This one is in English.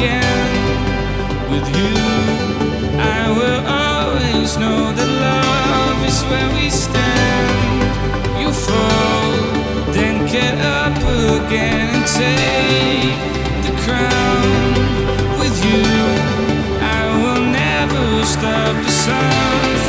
again with you. I will always know that love is where we stand. You fall, then get up again and take the crown with you. I will never stop the sun